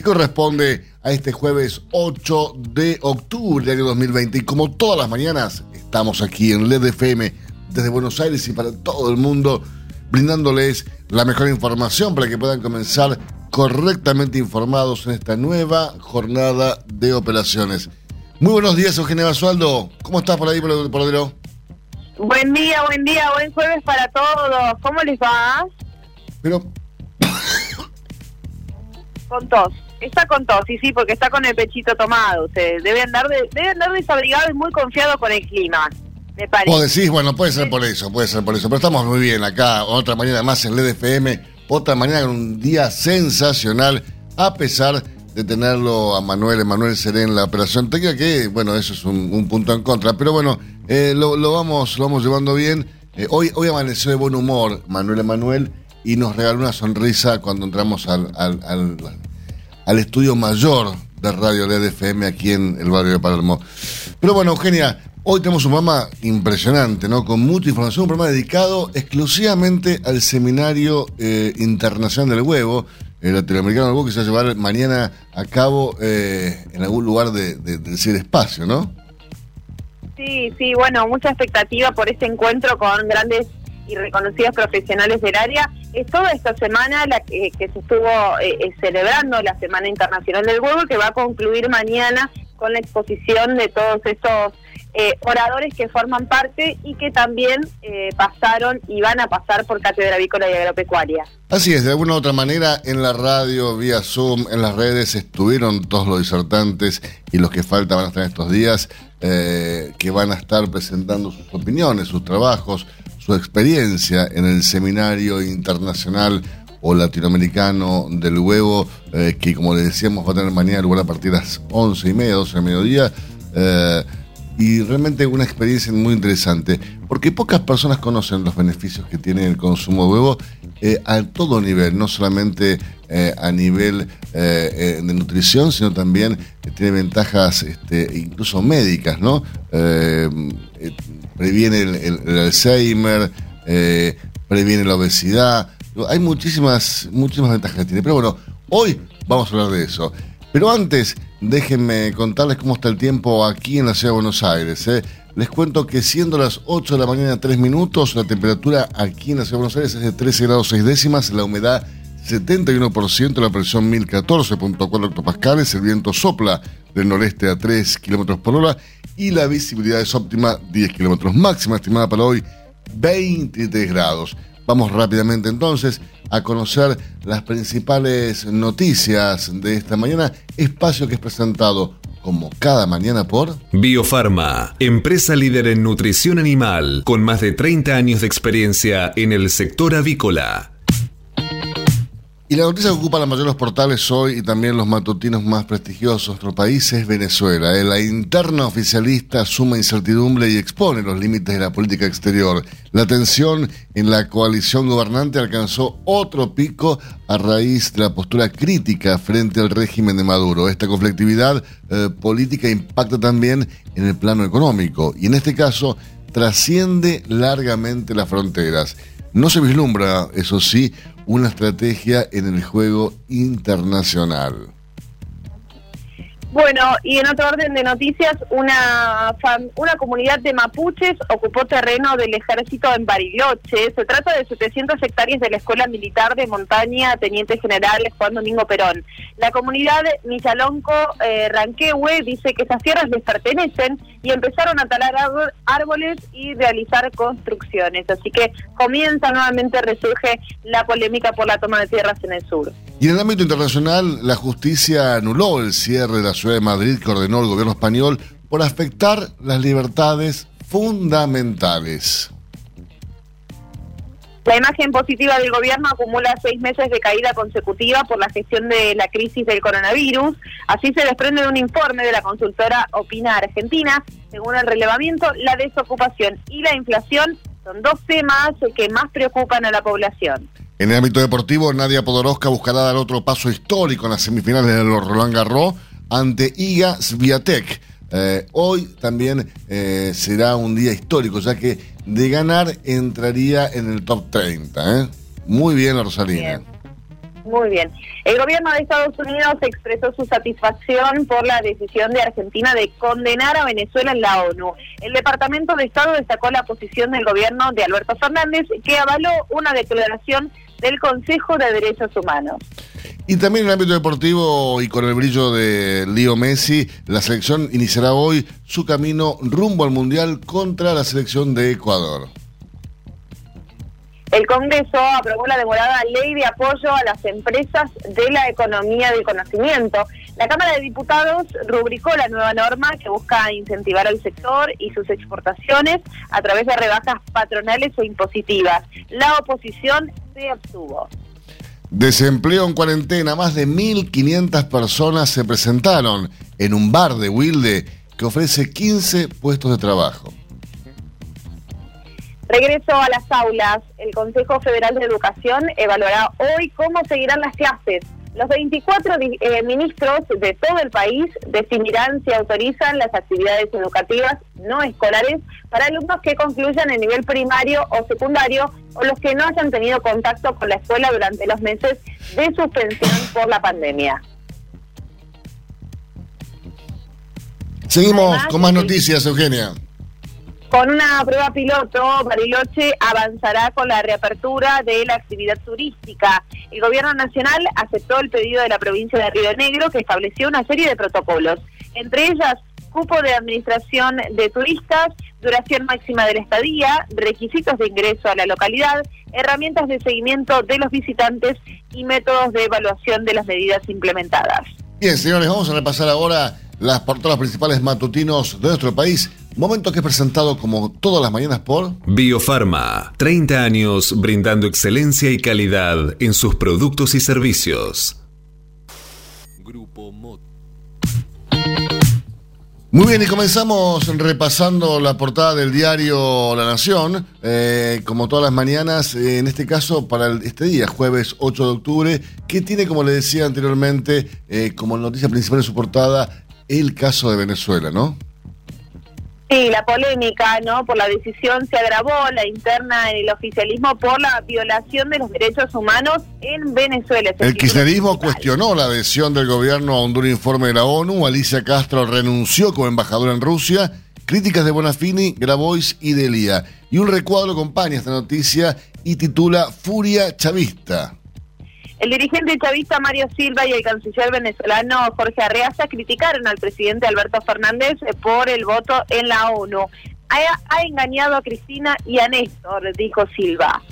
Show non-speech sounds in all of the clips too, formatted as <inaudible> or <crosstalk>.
que corresponde a este jueves 8 de octubre del año 2020. Y como todas las mañanas, Estamos aquí en LED FM desde Buenos Aires y para todo el mundo, brindándoles la mejor información para que puedan comenzar correctamente informados en esta nueva jornada de operaciones. Muy buenos días, Eugenia Basualdo. ¿Cómo estás por ahí, Porodero? Buen día, buen día, buen jueves para todos. ¿Cómo les va? Pero... con tos. Está con tos, sí, sí, porque está con el pechito tomado. Usted debe andar, de, debe andar desabrigado y muy confiado con el clima. Me parece. Vos decís, bueno, puede ser por eso, puede ser por eso. Pero estamos muy bien acá, otra mañana más en LDFM, otra mañana con un día sensacional, a pesar de tenerlo a Manuel, Emanuel Serén en la operación técnica, que, bueno, eso es un, punto en contra. Pero bueno, eh, lo, vamos, lo vamos llevando bien. Eh, hoy, hoy amaneció de buen humor Manuel Emanuel y nos regaló una sonrisa cuando entramos al, al, al al estudio mayor de Radio LED FM aquí en el barrio de Palermo. Pero bueno, Eugenia, hoy tenemos un programa impresionante, ¿no? Con mucha información, un programa dedicado exclusivamente al Seminario eh, Internacional del Huevo, el latinoamericano del huevo, que se va a llevar mañana a cabo eh, en algún lugar de, del ciberespacio, ¿no? Sí, sí, bueno, mucha expectativa por este encuentro con grandes y reconocidos profesionales del área. Es toda esta semana la que, se estuvo eh, eh, celebrando la Semana Internacional del Huevo, que va a concluir mañana con la exposición de todos estos eh, oradores que forman parte y que también pasaron y van a pasar por Cátedra Avícola y Agropecuaria. Así es, de alguna u otra manera, en la radio, vía Zoom, en las redes, estuvieron todos los disertantes y los que faltan van a estar estos días, que van a estar presentando sus opiniones, sus trabajos, su experiencia en el Seminario Internacional o Latinoamericano del Huevo, eh, que como les decíamos va a tener mañana lugar a partir de las once y media, 12 de mediodía. Eh, y realmente una experiencia muy interesante, porque pocas personas conocen los beneficios que tiene el consumo de huevo eh, a todo nivel, no solamente a nivel de nutrición, sino también tiene ventajas este, incluso médicas, ¿no? Previene el, Alzheimer, eh, previene la obesidad. Hay muchísimas, muchísimas ventajas que tiene. Pero bueno, hoy vamos a hablar de eso. Pero antes, déjenme contarles cómo está el tiempo aquí en la ciudad de Buenos Aires. ¿eh? Les cuento que siendo las 8 de la mañana 3 minutos, la temperatura aquí en la ciudad de Buenos Aires es de 13 grados 6 décimas, la humedad 71%, la presión 1014.4 hectopascales, el viento sopla del noreste a 3 kilómetros por hora y la visibilidad es óptima 10 kilómetros. Máxima estimada para hoy 23 grados. Vamos rápidamente entonces a conocer las principales noticias de esta mañana, espacio que es presentado como cada mañana por Biofarma, empresa líder en nutrición animal, con más de 30 años de experiencia en el sector avícola. Y la noticia que ocupa la mayoría de los portales hoy y también los matutinos más prestigiosos de nuestro país es Venezuela. Eh, la interna oficialista suma incertidumbre y expone los límites de la política exterior. La tensión en la coalición gobernante alcanzó otro pico a raíz de la postura crítica frente al régimen de Maduro. Esta conflictividad eh, política impacta también en el plano económico y en este caso trasciende largamente las fronteras. No se vislumbra, eso sí, una estrategia en el juego internacional. Bueno, y en otro orden de noticias, una, una comunidad de mapuches ocupó terreno del ejército en Bariloche. Se trata de 700 hectáreas de la Escuela Militar de Montaña Teniente General Juan Domingo Perón. La comunidad Michalonco eh, Ranquehue dice que esas tierras les pertenecen y empezaron a talar árboles y realizar construcciones. Así que comienza nuevamente, resurge la polémica por la toma de tierras en el sur. Y en el ámbito internacional, la justicia anuló el cierre de la ciudad de Madrid que ordenó el gobierno español por afectar las libertades fundamentales. La imagen positiva del gobierno acumula seis meses de caída consecutiva por la gestión de la crisis del coronavirus. Así se desprende de un informe de la consultora Opina Argentina. Según el relevamiento, la desocupación y la inflación son dos temas que más preocupan a la población. En el ámbito deportivo, Nadia Podoroska buscará dar otro paso histórico en las semifinales de los Roland Garros ante Iga Swiatek. Eh, hoy también eh, será un día histórico, ya que de ganar entraría en el top 30. ¿eh? Muy bien la Rosalina. Muy bien. El gobierno de Estados Unidos expresó su satisfacción por la decisión de Argentina de condenar a Venezuela en la ONU. El Departamento de Estado destacó la posición del gobierno de Alberto Fernández, que avaló una declaración del Consejo de Derechos Humanos. Y también en el ámbito deportivo y con el brillo de Leo Messi, la selección iniciará hoy su camino rumbo al Mundial contra la selección de Ecuador. El Congreso aprobó la demorada ley de apoyo a las empresas de la economía del conocimiento. La Cámara de Diputados rubricó la nueva norma que busca incentivar al sector y sus exportaciones a través de rebajas patronales o impositivas. La oposición se abstuvo. Desempleo en cuarentena. Más de 1.500 personas se presentaron en un bar de Wilde que ofrece 15 puestos de trabajo. Regreso a las aulas. El Consejo Federal de Educación evaluará hoy cómo seguirán las clases. Los 24 eh, ministros de todo el país definirán si autorizan las actividades educativas no escolares para alumnos que concluyan el nivel primario o secundario o los que no hayan tenido contacto con la escuela durante los meses de suspensión por la pandemia. Seguimos con más noticias, Eugenia. Con una prueba piloto, Bariloche avanzará con la reapertura de la actividad turística. El gobierno nacional aceptó el pedido de la provincia de Río Negro que estableció una serie de protocolos, entre ellas cupo de administración de turistas, duración máxima de la estadía, requisitos de ingreso a la localidad, herramientas de seguimiento de los visitantes y métodos de evaluación de las medidas implementadas. Bien, señores, vamos a repasar ahora las portadas principales matutinos de nuestro país. Momento que es presentado como todas las mañanas por Biofarma, 30 años brindando excelencia y calidad en sus productos y servicios. Grupo Muy bien, y comenzamos repasando la portada del diario La Nación, eh, como todas las mañanas, en este caso para este día, jueves 8 de octubre, que tiene, como le decía anteriormente, eh, como noticia principal de su portada, el caso de Venezuela, ¿no? Sí, la polémica, ¿no? Por la decisión se agravó la interna en el oficialismo por la violación de los derechos humanos en Venezuela. El kirchnerismo cuestionó la adhesión del gobierno a un duro informe de la ONU. Alicia Castro renunció como embajadora en Rusia. Críticas de Bonafini, Grabois y Delia. Y un recuadro acompaña esta noticia y titula Furia Chavista. El dirigente chavista Mario Silva y el canciller venezolano Jorge Arreaza criticaron al presidente Alberto Fernández por el voto en la ONU. Ha, engañado a Cristina y a Néstor, dijo Silva.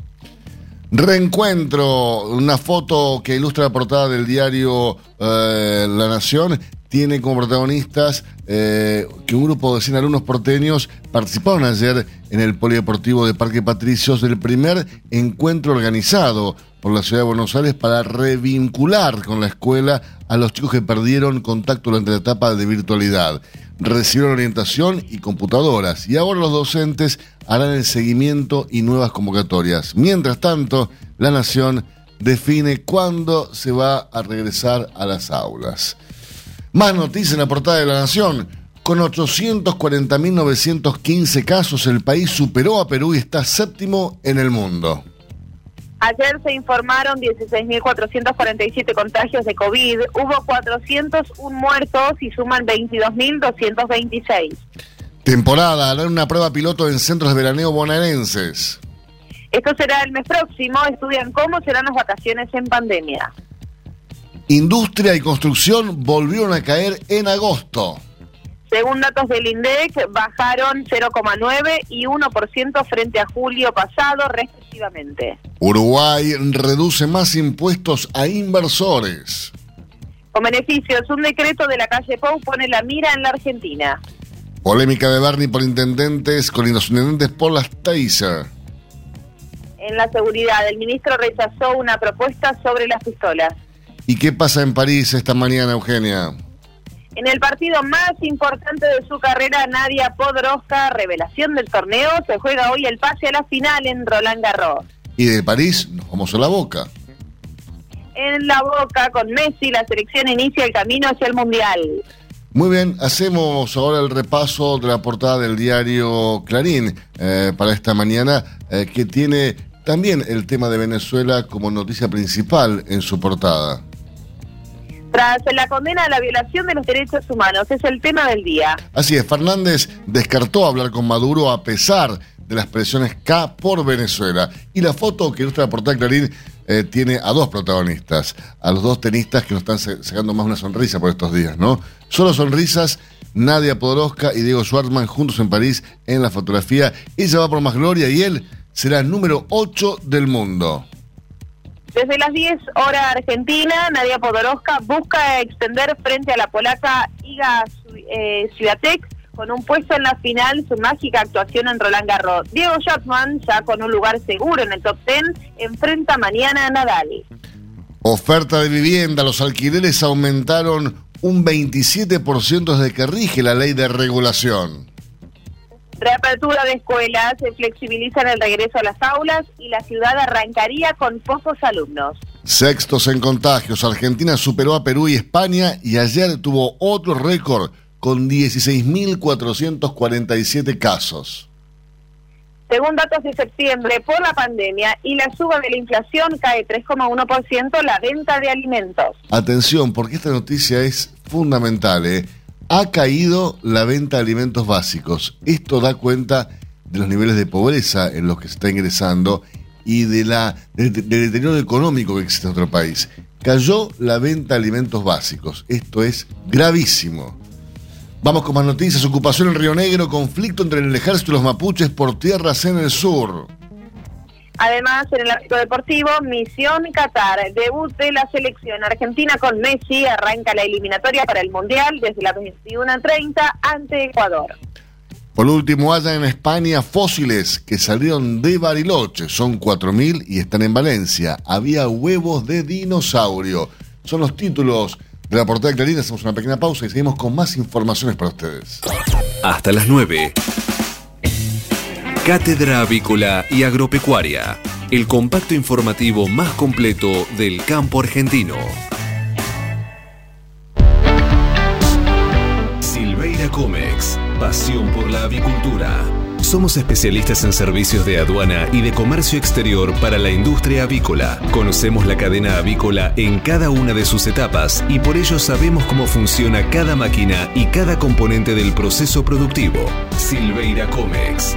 Reencuentro, una foto que ilustra la portada del diario eh, La Nación, tiene como protagonistas eh, que un grupo de 100 alumnos porteños participaron ayer en el Polideportivo de Parque Patricios del primer encuentro organizado por la ciudad de Buenos Aires para revincular con la escuela a los chicos que perdieron contacto durante la etapa de virtualidad. Recibieron orientación y computadoras y ahora los docentes harán el seguimiento y nuevas convocatorias. Mientras tanto, la Nación define cuándo se va a regresar a las aulas. Más noticias en la portada de la Nación. Con 840.915 casos, el país superó a Perú y está séptimo en el mundo. Ayer se informaron 16.447 contagios de COVID, hubo 401 muertos y suman 22.226. Temporada, harán una prueba piloto en centros de veraneo bonaerenses. Esto será el mes próximo, estudian cómo serán las vacaciones en pandemia. Industria y construcción volvieron a caer en agosto. Según datos del INDEC, bajaron 0,9 y 1% frente a julio pasado, respectivamente. Uruguay reduce más impuestos a inversores. Con beneficios, un decreto de la calle Pou pone la mira en la Argentina. Polémica de Bernie por intendentes con intendentes por las Taser. En la seguridad, el ministro rechazó una propuesta sobre las pistolas. ¿Y qué pasa en París esta mañana, Eugenia? En el partido más importante de su carrera, Nadia Podroska, revelación del torneo, se juega hoy el pase a la final en Roland Garros. Y de París nos vamos a la boca. En la boca, con Messi, la selección inicia el camino hacia el Mundial. Muy bien, hacemos ahora el repaso de la portada del diario Clarín eh, para esta mañana, eh, que tiene también el tema de Venezuela como noticia principal en su portada. Tras la condena a la violación de los derechos humanos, es el tema del día. Así es, Fernández descartó hablar con Maduro a pesar de las presiones K por Venezuela. Y la foto que ilustra la portada Clarín eh, tiene a dos protagonistas, a los dos tenistas que nos están sacando más una sonrisa por estos días, ¿no? Solo sonrisas, Nadia Podoroska y Diego Schwartzman juntos en París en la fotografía. Ella va por más gloria y él será el número 8 del mundo. Desde las 10 horas argentina, Nadia Podoroska busca extender frente a la polaca Iga eh, con un puesto en la final su mágica actuación en Roland Garros. Diego Schwartzman, ya con un lugar seguro en el top 10, enfrenta mañana a Nadal. Oferta de vivienda, los alquileres aumentaron un 27% desde que rige la ley de regulación. Reapertura de escuelas, se flexibilizan el regreso a las aulas y la ciudad arrancaría con pocos alumnos. Sextos en contagios, Argentina superó a Perú y España y ayer tuvo otro récord con 16.447 casos. Según datos de septiembre, por la pandemia y la suba de la inflación cae 3,1% la venta de alimentos. Atención, porque esta noticia es fundamental, ¿eh? Ha caído la venta de alimentos básicos. Esto da cuenta de los niveles de pobreza en los que se está ingresando y de la, del, deterioro económico que existe en nuestro país. Cayó la venta de alimentos básicos. Esto es gravísimo. Vamos con más noticias. Ocupación en Río Negro, conflicto entre el ejército y los mapuches por tierras en el sur. Además, en el ámbito deportivo, Misión Qatar, debut de la selección argentina con Messi, arranca la eliminatoria para el Mundial desde las 21.30 ante Ecuador. Por último, hay en España fósiles que salieron de Bariloche, son 4.000 y están en Valencia. Había huevos de dinosaurio. Son los títulos de la portada de Clarín. Hacemos una pequeña pausa y seguimos con más informaciones para ustedes. Hasta las 9. Cátedra Avícola y Agropecuaria, el compacto informativo más completo del campo argentino. Silveira Comex, pasión por la avicultura. Somos especialistas en servicios de aduana y de comercio exterior para la industria avícola. Conocemos la cadena avícola en cada una de sus etapas y por ello sabemos cómo funciona cada máquina y cada componente del proceso productivo. Silveira Comex,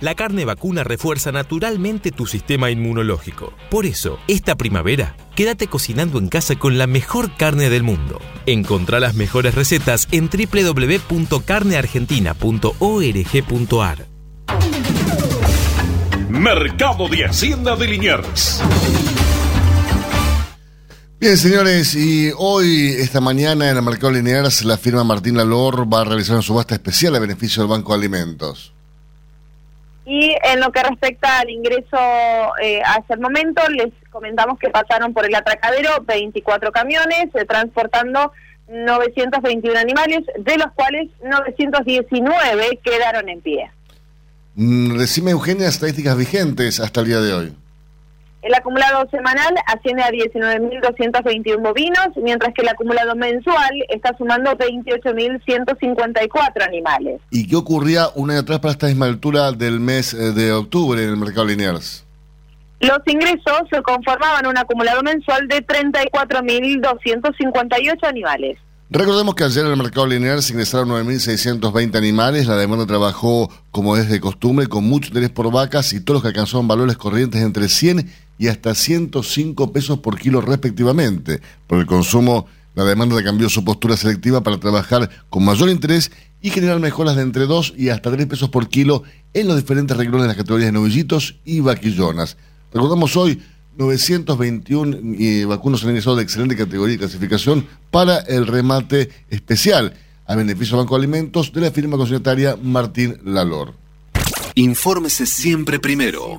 La carne vacuna refuerza naturalmente tu sistema inmunológico. Por eso, esta primavera, quédate cocinando en casa con la mejor carne del mundo. Encontrá las mejores recetas en www.carneargentina.org.ar. Mercado de Hacienda de Liniers Bien, señores, y hoy, esta mañana, en el mercado lineal, la firma Martín Lalor va a realizar una subasta especial a beneficio del Banco de Alimentos. Y en lo que respecta al ingreso eh, el momento, les comentamos que pasaron por el atracadero 24 camiones eh, transportando 921 animales, de los cuales 919 quedaron en pie. Mm, Decime, Eugenia, estadísticas vigentes hasta el día de hoy. El acumulado semanal asciende a 19.221 bovinos, mientras que el acumulado mensual está sumando 28.154 animales. ¿Y qué ocurría un año atrás para esta misma altura del mes eh, de octubre en el mercado lineal? Los ingresos se conformaban un acumulado mensual de 34.258 animales. Recordemos que ayer en el mercado lineal se ingresaron 9.620 animales, la demanda trabajó como es de costumbre con mucho interés por vacas y todos los que alcanzaron valores corrientes entre 100 y hasta 105 pesos por kilo respectivamente. Por el consumo, la demanda cambió su postura selectiva para trabajar con mayor interés y generar mejoras de entre 2 y hasta 3 pesos por kilo en los diferentes renglones de las categorías de novillitos y vaquillonas. Recordamos hoy 921 eh, vacunos ingresado de excelente categoría y clasificación para el remate especial a beneficio del Banco de Alimentos de la firma consignataria Martín Lalor. Infórmese siempre primero.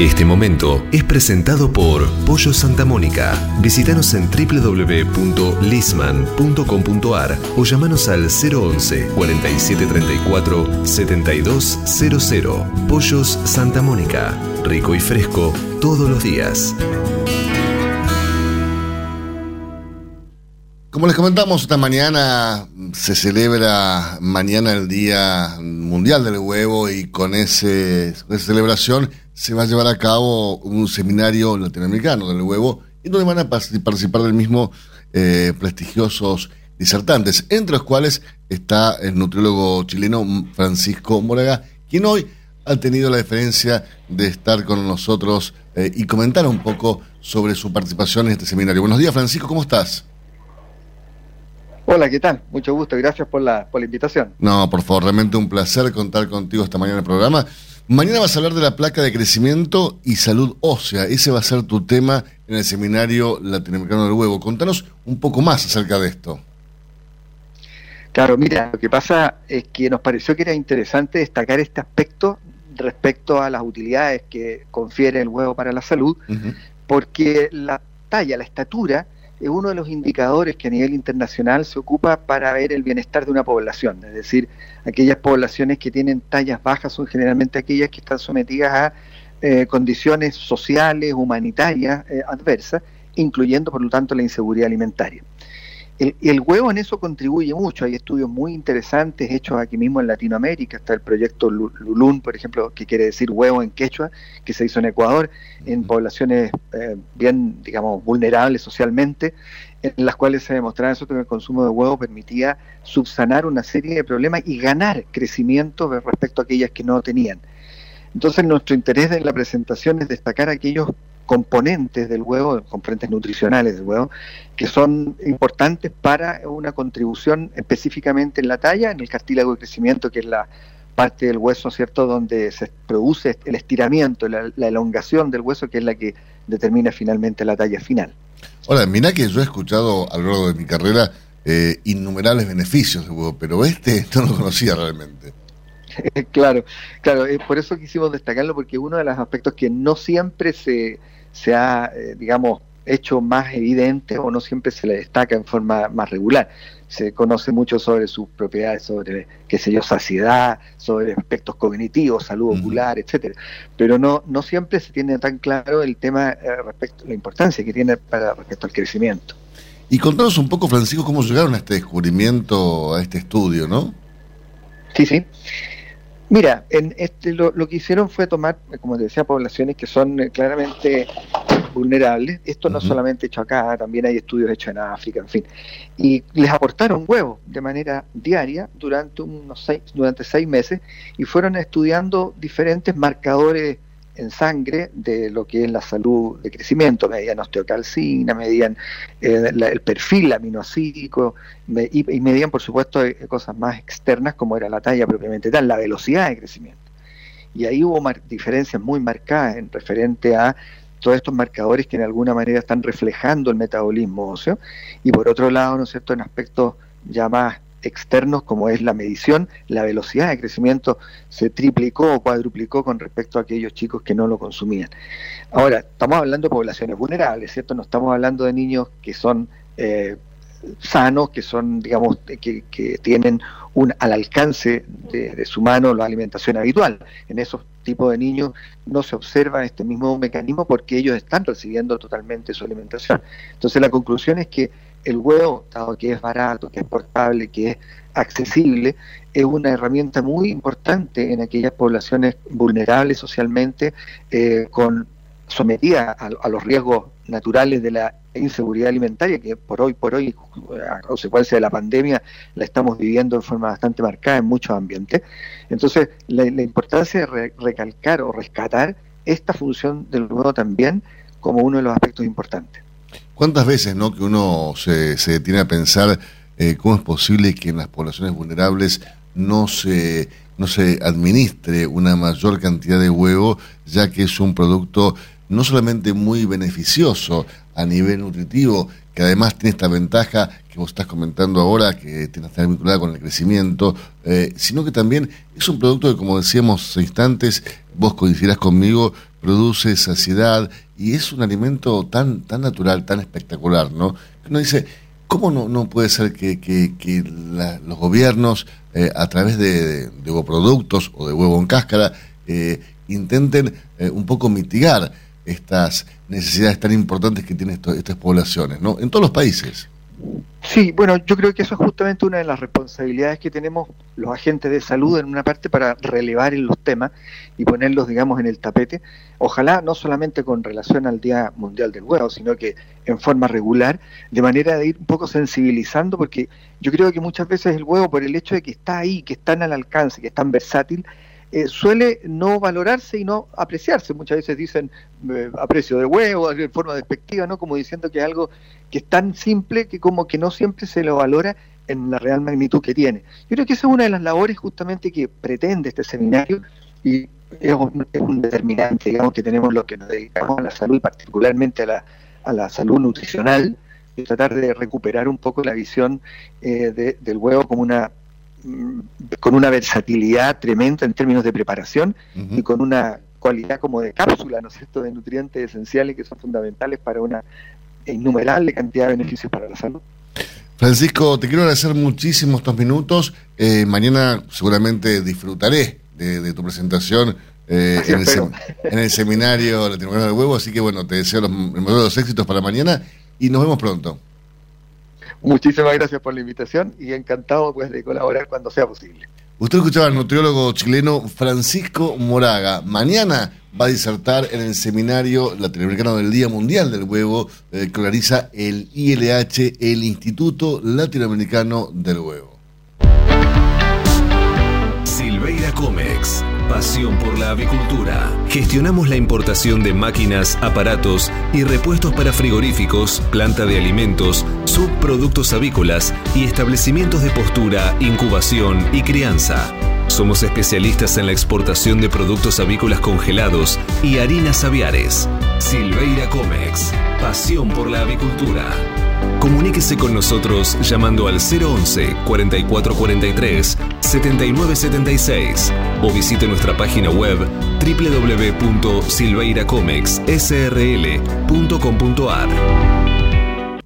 Este momento es presentado por Pollo Santa Mónica. Visítanos en www.lisman.com.ar o llamanos al 011 4734 7200. Pollos Santa Mónica. Rico y fresco todos los días. Como les comentamos, esta mañana se celebra mañana el Día Mundial del Huevo y con, ese, esa celebración se va a llevar a cabo un seminario latinoamericano del huevo y donde van a participar del mismo eh, prestigiosos disertantes, entre los cuales está el nutriólogo chileno Francisco Moraga, quien hoy ha tenido la diferencia de estar con nosotros eh, y comentar un poco sobre su participación en este seminario. Buenos días, Francisco, ¿cómo estás? Hola, ¿qué tal? Mucho gusto, gracias por la, por la invitación. No, por favor, realmente un placer contar contigo esta mañana en el programa. Mañana vas a hablar de la placa de crecimiento y salud ósea. Ese va a ser tu tema en el seminario latinoamericano del huevo. Contanos un poco más acerca de esto. Claro, mira, lo que pasa es que nos pareció que era interesante destacar este aspecto respecto a las utilidades que confiere el huevo para la salud, porque la talla, la estatura, es uno de los indicadores que a nivel internacional se ocupa para ver el bienestar de una población. Es decir, aquellas poblaciones que tienen tallas bajas son generalmente aquellas que están sometidas a eh, condiciones sociales, humanitarias eh, adversas, incluyendo por lo tanto la inseguridad alimentaria. El, el, huevo en eso contribuye mucho. Hay estudios muy interesantes hechos aquí mismo en Latinoamérica. Está el proyecto Lulun, por ejemplo, que quiere decir huevo en quechua, que se hizo en Ecuador, en poblaciones eh, bien, digamos, vulnerables socialmente, en las cuales se demostraba eso que el consumo de huevo permitía subsanar una serie de problemas y ganar crecimiento respecto a aquellas que no tenían. Entonces, nuestro interés en la presentación es destacar aquellos componentes del huevo, componentes nutricionales del huevo, que son importantes para una contribución específicamente en la talla, en el cartílago de crecimiento, que es la parte del hueso, ¿cierto?, donde se produce el estiramiento, la, elongación del hueso, que es la que determina finalmente la talla final. Ahora, mira que yo he escuchado a lo largo de mi carrera eh, innumerables beneficios del huevo, pero este <laughs> no lo conocía realmente. <laughs> claro, claro, es por eso quisimos destacarlo, porque uno de los aspectos que no siempre se, se ha, eh, digamos, hecho más evidente o no siempre se le destaca en forma más regular. Se conoce mucho sobre sus propiedades, sobre, qué sé yo, saciedad, sobre aspectos cognitivos, salud ocular, etcétera. Pero no, no siempre se tiene tan claro el tema eh, respecto la importancia que tiene para respecto al crecimiento. Y contanos un poco, Francisco, cómo llegaron a este descubrimiento, a este estudio, ¿no? Sí, sí. Mira, en este, lo, que hicieron fue tomar, como te decía, poblaciones que son eh, claramente vulnerables, esto no solamente hecho acá, también hay estudios hechos en África, en fin, y les aportaron huevos de manera diaria durante unos seis, durante seis meses y fueron estudiando diferentes marcadores en sangre de lo que es la salud de crecimiento, medían osteocalcina, medían eh, el perfil aminoácido y, medían, por supuesto, eh, cosas más externas como era la talla propiamente tal, la velocidad de crecimiento. Y ahí hubo diferencias muy marcadas en referente a todos estos marcadores que en alguna manera están reflejando el metabolismo óseo y por otro lado, ¿no es cierto?, en aspectos ya más externos como es la medición, la velocidad de crecimiento se triplicó o cuadruplicó con respecto a aquellos chicos que no lo consumían. Ahora, estamos hablando de poblaciones vulnerables, ¿cierto? No estamos hablando de niños que son eh, sanos, que son, digamos, que, que tienen un, al alcance de, su mano la alimentación habitual. En esos tipos de niños no se observa este mismo mecanismo porque ellos están recibiendo totalmente su alimentación. Entonces la conclusión es que el huevo, dado que es barato, que es portable, que es accesible, es una herramienta muy importante en aquellas poblaciones vulnerables socialmente, eh, con sometida a, los riesgos naturales de la inseguridad alimentaria, que por hoy, por hoy, a consecuencia de la pandemia, la estamos viviendo de forma bastante marcada en muchos ambientes. Entonces, la, importancia de recalcar o rescatar esta función del huevo también como uno de los aspectos importantes. ¿Cuántas veces no que uno se, se detiene a pensar eh, cómo es posible que en las poblaciones vulnerables no se, no se administre una mayor cantidad de huevo, ya que es un producto no solamente muy beneficioso a nivel nutritivo, que además tiene esta ventaja que vos estás comentando ahora, que tiene que estar vinculada con el crecimiento, eh, sino que también es un producto que, como decíamos hace instantes, vos coincidirás conmigo, produce saciedad y es un alimento tan, tan natural, tan espectacular, ¿no? Uno dice, ¿cómo no, no puede ser que, que, los gobiernos, eh, a través de, de, productos o de huevo en cáscara, eh, intenten eh, un poco mitigar estas necesidades tan importantes que tienen estas poblaciones, ¿no? En todos los países. Sí, bueno, yo creo que eso es justamente una de las responsabilidades que tenemos los agentes de salud en una parte para relevar en los temas y ponerlos, digamos, en el tapete. Ojalá no solamente con relación al Día Mundial del Huevo, sino que en forma regular, de manera de ir un poco sensibilizando, porque yo creo que muchas veces el huevo, por el hecho de que está ahí, que está al alcance, que es tan versátil, eh, suele no valorarse y no apreciarse. Muchas veces dicen eh, aprecio de huevo, de forma despectiva, ¿no? Como diciendo que es algo que es tan simple que como que no siempre se lo valora en la real magnitud que tiene. Yo creo que esa es una de las labores justamente que pretende este seminario y es un, determinante, digamos, que tenemos los que nos dedicamos a la salud, particularmente a la, a la salud nutricional, y tratar de recuperar un poco la visión eh, del huevo como una con una versatilidad tremenda en términos de preparación y con una cualidad como de cápsula, ¿no es cierto?, de nutrientes esenciales que son fundamentales para una innumerable cantidad de beneficios para la salud. Francisco, te quiero agradecer muchísimo estos minutos. Eh, mañana seguramente disfrutaré de, tu presentación eh, en, el, seminario Latinoamericano del Huevo, así que bueno, te deseo los, los éxitos para mañana y nos vemos pronto. Muchísimas gracias por la invitación y encantado pues de colaborar cuando sea posible. Usted escuchaba al nutriólogo chileno Francisco Moraga. Mañana va a disertar en el seminario latinoamericano del Día Mundial del Huevo eh, que organiza el ILH, el Instituto Latinoamericano del Huevo. Silveira Comex, pasión por la avicultura. Gestionamos la importación de máquinas, aparatos y repuestos para frigoríficos, planta de alimentos, subproductos avícolas y establecimientos de postura, incubación y crianza. Somos especialistas en la exportación de productos avícolas congelados y harinas aviares. Silveira Comex, pasión por la avicultura. Comuníquese con nosotros llamando al 011 4443 7976 o visite nuestra página web www.silveiracomexsrl.com.ar.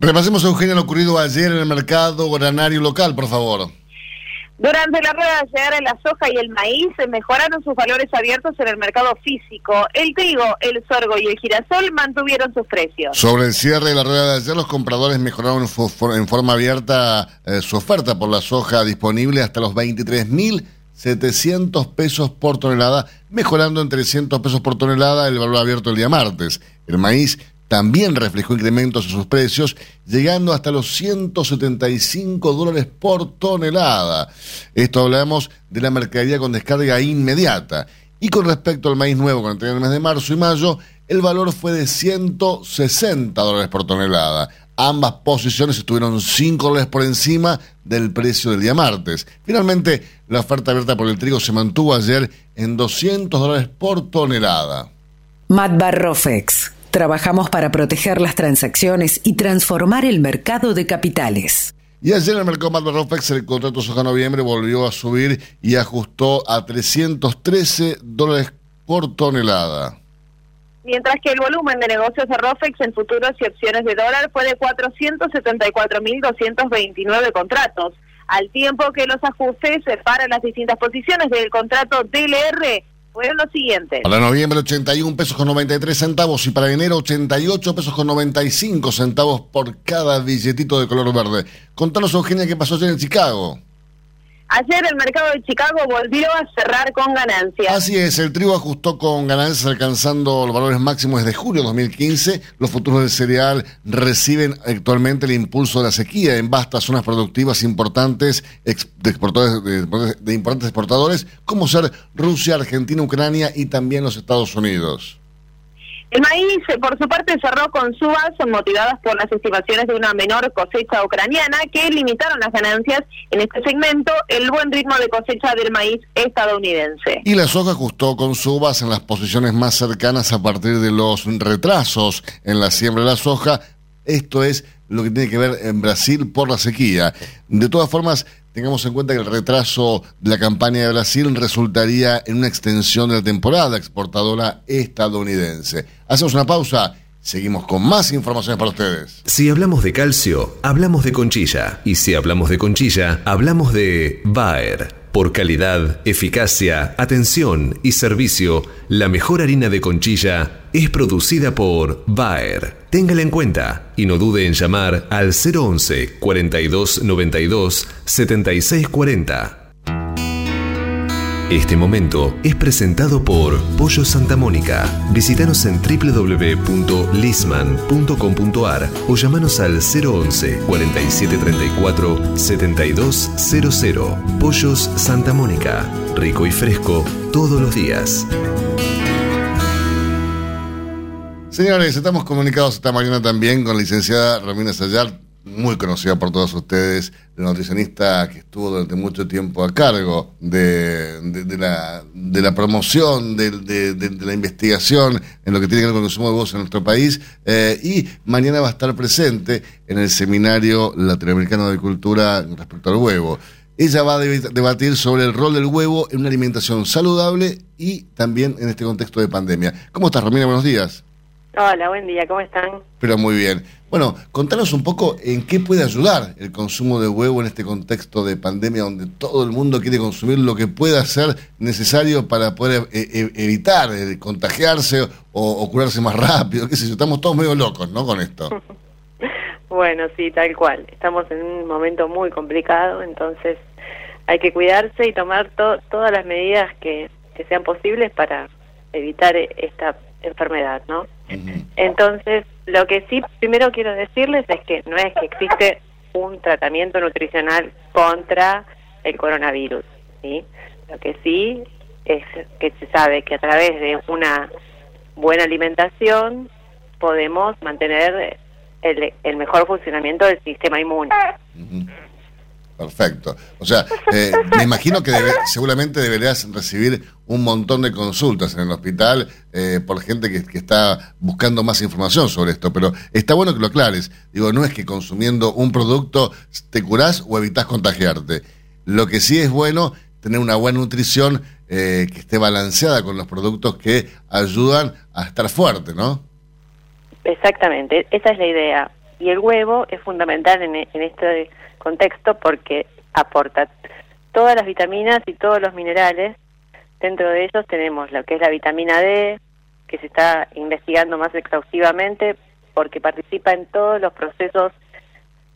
Repasemos, Eugenia, lo ocurrido ayer en el mercado granario local, por favor. Durante la rueda de ayer, la soja y el maíz mejoraron sus valores abiertos en el mercado físico. El trigo, el sorgo y el girasol mantuvieron sus precios. Sobre el cierre de la rueda de ayer, los compradores mejoraron en forma abierta eh, su oferta por la soja disponible hasta los 23.700 pesos por tonelada, mejorando en 300 pesos por tonelada el valor abierto el día martes. El maíz también reflejó incrementos en sus precios, llegando hasta los 175 dólares por tonelada. Esto hablamos de la mercadería con descarga inmediata. Y con respecto al maíz nuevo con el mes de marzo y mayo, el valor fue de 160 dólares por tonelada. Ambas posiciones estuvieron 5 dólares por encima del precio del día martes. Finalmente, la oferta abierta por el trigo se mantuvo ayer en 200 dólares por tonelada. Matt Barrofex Trabajamos para proteger las transacciones y transformar el mercado de capitales. Y ayer en el mercado Rofex el contrato soja noviembre volvió a subir y ajustó a 313 dólares por tonelada. Mientras que el volumen de negocios de Rofex en futuros y opciones de dólar fue de 474.229 contratos, al tiempo que los ajustes para las distintas posiciones del contrato DLR fueron los siguientes. Para noviembre 81 pesos con 93 centavos y para enero 88 pesos con 95 centavos por cada billetito de color verde. Contanos, Eugenia, qué pasó ayer en Chicago. Ayer el mercado de Chicago volvió a cerrar con ganancias. Así es, el trigo ajustó con ganancias alcanzando los valores máximos desde julio de 2015. Los futuros del cereal reciben actualmente el impulso de la sequía en vastas zonas productivas importantes de, exportadores, de importantes exportadores como ser Rusia, Argentina, Ucrania y también los Estados Unidos. El maíz, por su parte, cerró con subas motivadas por las estimaciones de una menor cosecha ucraniana que limitaron las ganancias en este segmento, el buen ritmo de cosecha del maíz estadounidense. Y la soja ajustó con subas en las posiciones más cercanas a partir de los retrasos en la siembra de la soja. Esto es lo que tiene que ver en Brasil por la sequía. De todas formas, Tengamos en cuenta que el retraso de la campaña de Brasil resultaría en una extensión de la temporada exportadora estadounidense. Hacemos una pausa. Seguimos con más informaciones para ustedes. Si hablamos de calcio, hablamos de conchilla. Y si hablamos de conchilla, hablamos de Bayer. Por calidad, eficacia, atención y servicio, la mejor harina de conchilla es producida por Bayer. Téngala en cuenta y no dude en llamar al 011 42 92 76 40. Este momento es presentado por Pollo Santa Mónica. Visítanos en www.lisman.com.ar o llamanos al 011 4734 7200. Pollos Santa Mónica. Rico y fresco todos los días. Señores, estamos comunicados esta mañana también con la licenciada Romina Sayar muy conocida por todos ustedes, la nutricionista que estuvo durante mucho tiempo a cargo de, la, promoción, de, la investigación en lo que tiene que ver con el consumo de huevos en nuestro país. Eh, y mañana va a estar presente en el seminario latinoamericano de cultura respecto al huevo. Ella va a debatir sobre el rol del huevo en una alimentación saludable y también en este contexto de pandemia. ¿Cómo estás, Romina? Buenos días. Hola, buen día, ¿cómo están? Pero muy bien. Bueno, contanos un poco en qué puede ayudar el consumo de huevo en este contexto de pandemia donde todo el mundo quiere consumir lo que pueda ser necesario para poder eh, eh, evitar eh, contagiarse o, curarse más rápido, qué sé yo, estamos todos medio locos, ¿no? Con esto. <laughs> bueno, sí, tal cual. Estamos en un momento muy complicado, entonces hay que cuidarse y tomar todas las medidas que, que sean posibles para evitar esta enfermedad, ¿no? Entonces, lo que sí primero quiero decirles es que no es que existe un tratamiento nutricional contra el coronavirus, ¿sí? Lo que sí es que se sabe que a través de una buena alimentación podemos mantener el, el mejor funcionamiento del sistema inmune. Perfecto. O sea, eh, me imagino que seguramente deberías recibir un montón de consultas en el hospital eh, por gente que, está buscando más información sobre esto, pero está bueno que lo aclares. Digo, no es que consumiendo un producto te curás o evitas contagiarte. Lo que sí es bueno tener una buena nutrición eh, que esté balanceada con los productos que ayudan a estar fuerte, ¿no? Exactamente, esa es la idea Y el huevo es fundamental en, en este contexto porque aporta todas las vitaminas y todos los minerales. Dentro de ellos tenemos lo que es la vitamina D, que se está investigando más exhaustivamente porque participa en todos los procesos,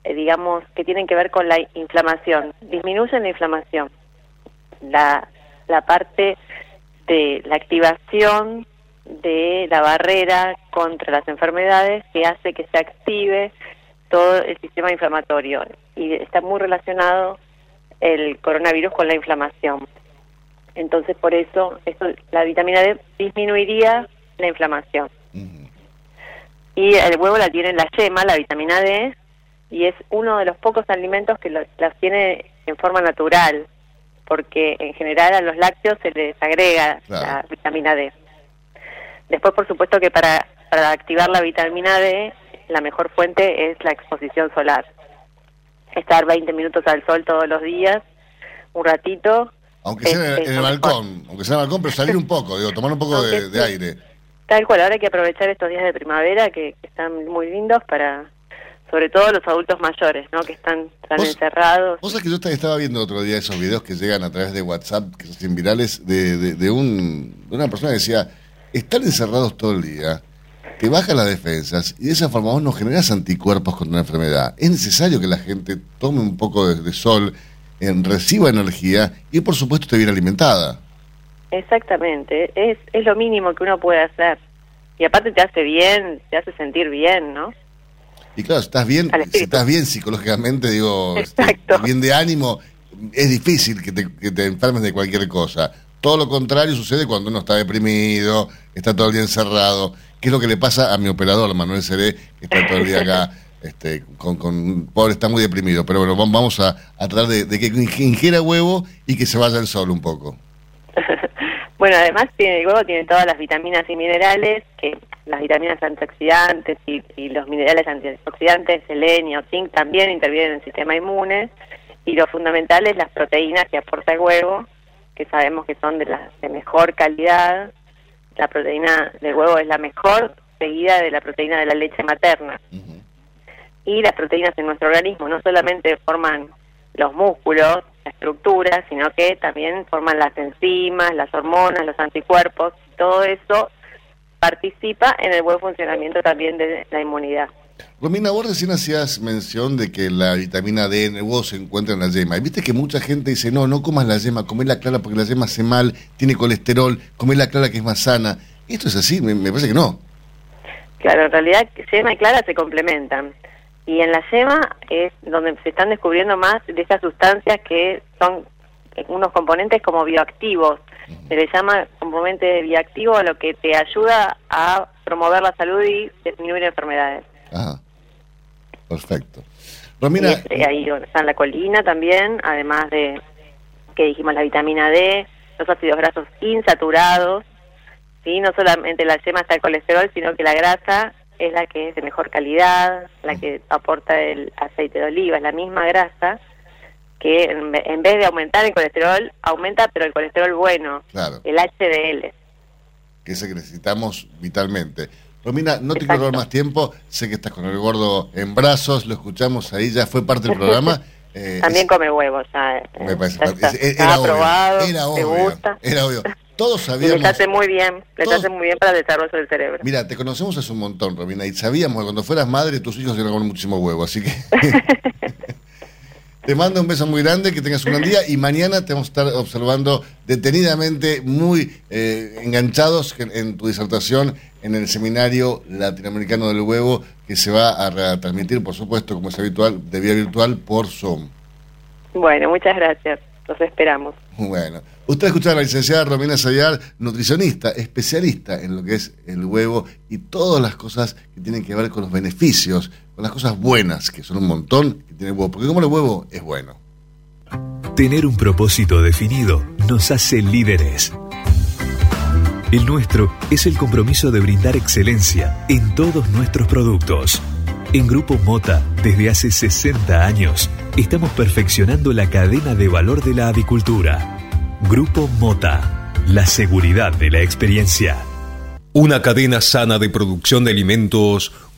eh, digamos, que tienen que ver con la inflamación. Disminuyen la inflamación. La, la parte de la activación de la barrera contra las enfermedades que hace que se active todo el sistema inflamatorio y está muy relacionado el coronavirus con la inflamación. Entonces, por eso, esto, la vitamina D disminuiría la inflamación. Y el huevo la tiene en la yema, la vitamina D, y es uno de los pocos alimentos que las tiene en forma natural, porque en general a los lácteos se les agrega la vitamina D. Después, por supuesto que para, para activar la vitamina D, la mejor fuente es la exposición solar. Estar 20 minutos al sol todos los días, un ratito. Aunque sea en, el, balcón, aunque sea en el balcón, pero salir un poco, digo, tomar un poco de, aire. Tal cual, ahora hay que aprovechar estos días de primavera que, están muy lindos para, sobre todo los adultos mayores, ¿no? Que están, tan encerrados. Vos sabés que yo estaba viendo otro día esos videos que llegan a través de WhatsApp, que son virales, de, de, de, un, de una persona que decía, están encerrados todo el día, te bajan las defensas y de esa forma vos no generas anticuerpos contra una enfermedad. Es necesario que la gente tome un poco de, sol, en, reciba energía y por supuesto esté bien alimentada. Exactamente, es, es lo mínimo que uno puede hacer. Y aparte te hace bien, te hace sentir bien, ¿no? Y claro, si estás bien, si estás bien psicológicamente, digo, este, bien de ánimo, es difícil que te, que te enfermes de cualquier cosa. Todo lo contrario sucede cuando uno está deprimido, está todo el día encerrado, ¿Qué es lo que le pasa a mi operador, Manuel Seré, que está todo el día acá, <laughs> este, con, con pobre, está muy deprimido. Pero bueno, vamos a, tratar de, que ingiera huevo y que se vaya el sol un poco. <laughs> bueno, además tiene, el huevo tiene todas las vitaminas y minerales, que las vitaminas antioxidantes y, y los minerales antioxidantes, selenio, zinc, también intervienen en el sistema inmune. Y lo fundamental es las proteínas que aporta el huevo, que sabemos que son de, la, de mejor calidad. La proteína del huevo es la mejor, seguida de la proteína de la leche materna. Y las proteínas en nuestro organismo no solamente forman los músculos, la estructura, sino que también forman las enzimas, las hormonas, los anticuerpos, todo eso participa en el buen funcionamiento también de la inmunidad. Romina, vos recién hacías mención de que la vitamina D en el huevo se encuentra en la yema. Y viste que mucha gente dice, no, no comas la yema, comé la clara porque la yema hace mal, tiene colesterol, comé la clara que es más sana. ¿Esto es así? Me, parece que no. Claro, en realidad yema y clara se complementan. Y en la yema es donde se están descubriendo más de esas sustancias que son unos componentes como bioactivos. Se le llama componente bioactivo a lo que te ayuda a promover la salud y disminuir enfermedades. Ajá. Perfecto. Romina. Este, ahí está la colina también, además de que dijimos la vitamina D, los ácidos grasos insaturados, ¿sí? no solamente la yema está el colesterol, sino que la grasa es la que es de mejor calidad, la que aporta el aceite de oliva, es la misma grasa que en, vez de aumentar el colesterol, aumenta pero el colesterol bueno, el HDL. Que es el que necesitamos vitalmente. Romina, no te quiero robar más tiempo. Sé que estás con el gordo en brazos, lo escuchamos ahí, ya fue parte del programa. <laughs> Eh, También come huevos, ya. Me parece. era, obvio, era obvio. Era obvio. Todos sabíamos. Le hace muy bien, le hace muy bien para el desarrollo del cerebro. Mira, te conocemos hace un montón, Romina, y sabíamos que cuando fueras madre tus hijos iban a comer muchísimo huevo, así que. <laughs> Te mando un beso muy grande, que tengas un gran día y mañana te vamos a estar observando detenidamente, muy eh, enganchados en, tu disertación en el seminario latinoamericano del huevo que se va a transmitir, por supuesto, como es habitual, de vía virtual por Zoom. Bueno, muchas gracias. Los esperamos. Bueno, usted escucha a la licenciada Romina Sayar, nutricionista, especialista en lo que es el huevo y todas las cosas que tienen que ver con los beneficios, con las cosas buenas, que son un montón, que tiene huevo, porque como el huevo es bueno. Tener un propósito definido nos hace líderes. El nuestro es el compromiso de brindar excelencia en todos nuestros productos. En Grupo Mota, desde hace 60 años, estamos perfeccionando la cadena de valor de la avicultura. Grupo Mota, la seguridad de la experiencia. Una cadena sana de producción de alimentos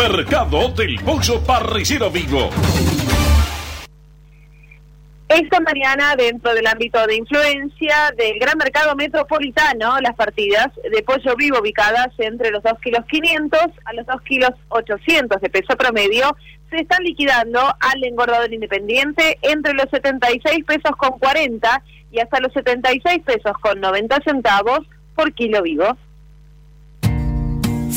Mercado del Pollo Parrillero Vivo. Esta mañana, dentro del ámbito de influencia del gran mercado metropolitano, las partidas de pollo vivo ubicadas entre los 2 kilos 500 a los 2 kilos 800 de peso promedio se están liquidando al engordador independiente entre los 76 pesos con 40 y hasta los 76 pesos con 90 centavos por kilo vivo.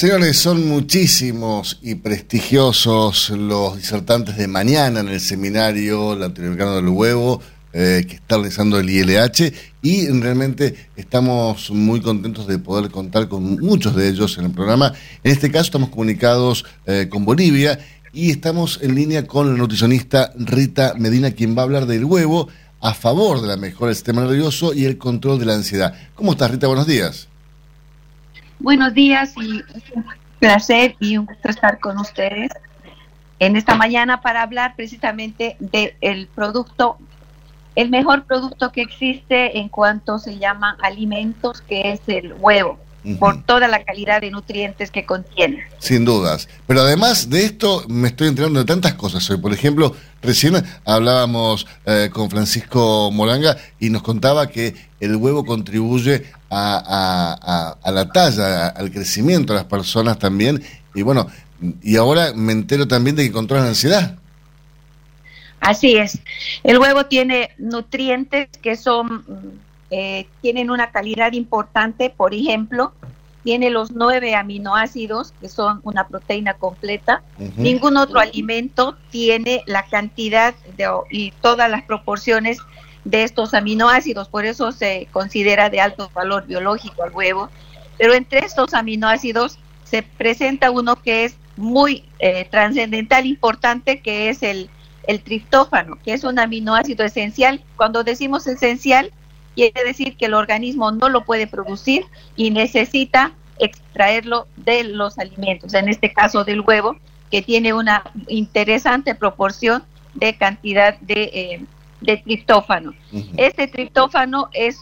Señores, son muchísimos y prestigiosos los disertantes de mañana en el seminario latinoamericano del huevo eh, que está realizando el ILH y realmente estamos muy contentos de poder contar con muchos de ellos en el programa. En este caso estamos comunicados eh, con Bolivia y estamos en línea con la nutricionista Rita Medina, quien va a hablar del huevo a favor de la mejora del sistema nervioso y el control de la ansiedad. ¿Cómo estás, Rita? Buenos días. Buenos días y un placer y un gusto estar con ustedes en esta mañana para hablar precisamente del producto el mejor producto que existe en cuanto se llaman alimentos, que es el huevo, por toda la calidad de nutrientes que contiene. Sin dudas. Pero además de esto, me estoy enterando de tantas cosas hoy. Por ejemplo, recién hablábamos eh, con Francisco Moranga y nos contaba que el huevo contribuye a, a la talla, al crecimiento de las personas también. Y bueno, y ahora me entero también de que controla la ansiedad. Así es. El huevo tiene nutrientes que son, eh, tienen una calidad importante. Por ejemplo, tiene los nueve aminoácidos, que son una proteína completa. Ningún otro alimento tiene la cantidad de, y todas las proporciones de estos aminoácidos. Por eso se considera de alto valor biológico el huevo. Pero entre estos aminoácidos se presenta uno que es muy eh, trascendental, importante, que es el el triptófano, que es un aminoácido esencial. Cuando decimos esencial, quiere decir que el organismo no lo puede producir y necesita extraerlo de los alimentos, en este caso del huevo, que tiene una interesante proporción de cantidad de, eh, triptófano. Este triptófano es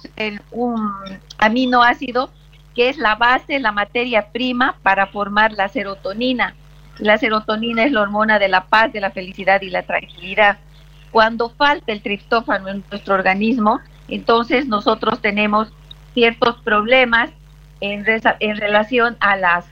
un aminoácido que es la base, la materia prima para formar la serotonina. La serotonina es la hormona de la paz, de la felicidad y la tranquilidad. Cuando falta el triptófano en nuestro organismo, entonces nosotros tenemos ciertos problemas en, en relación a las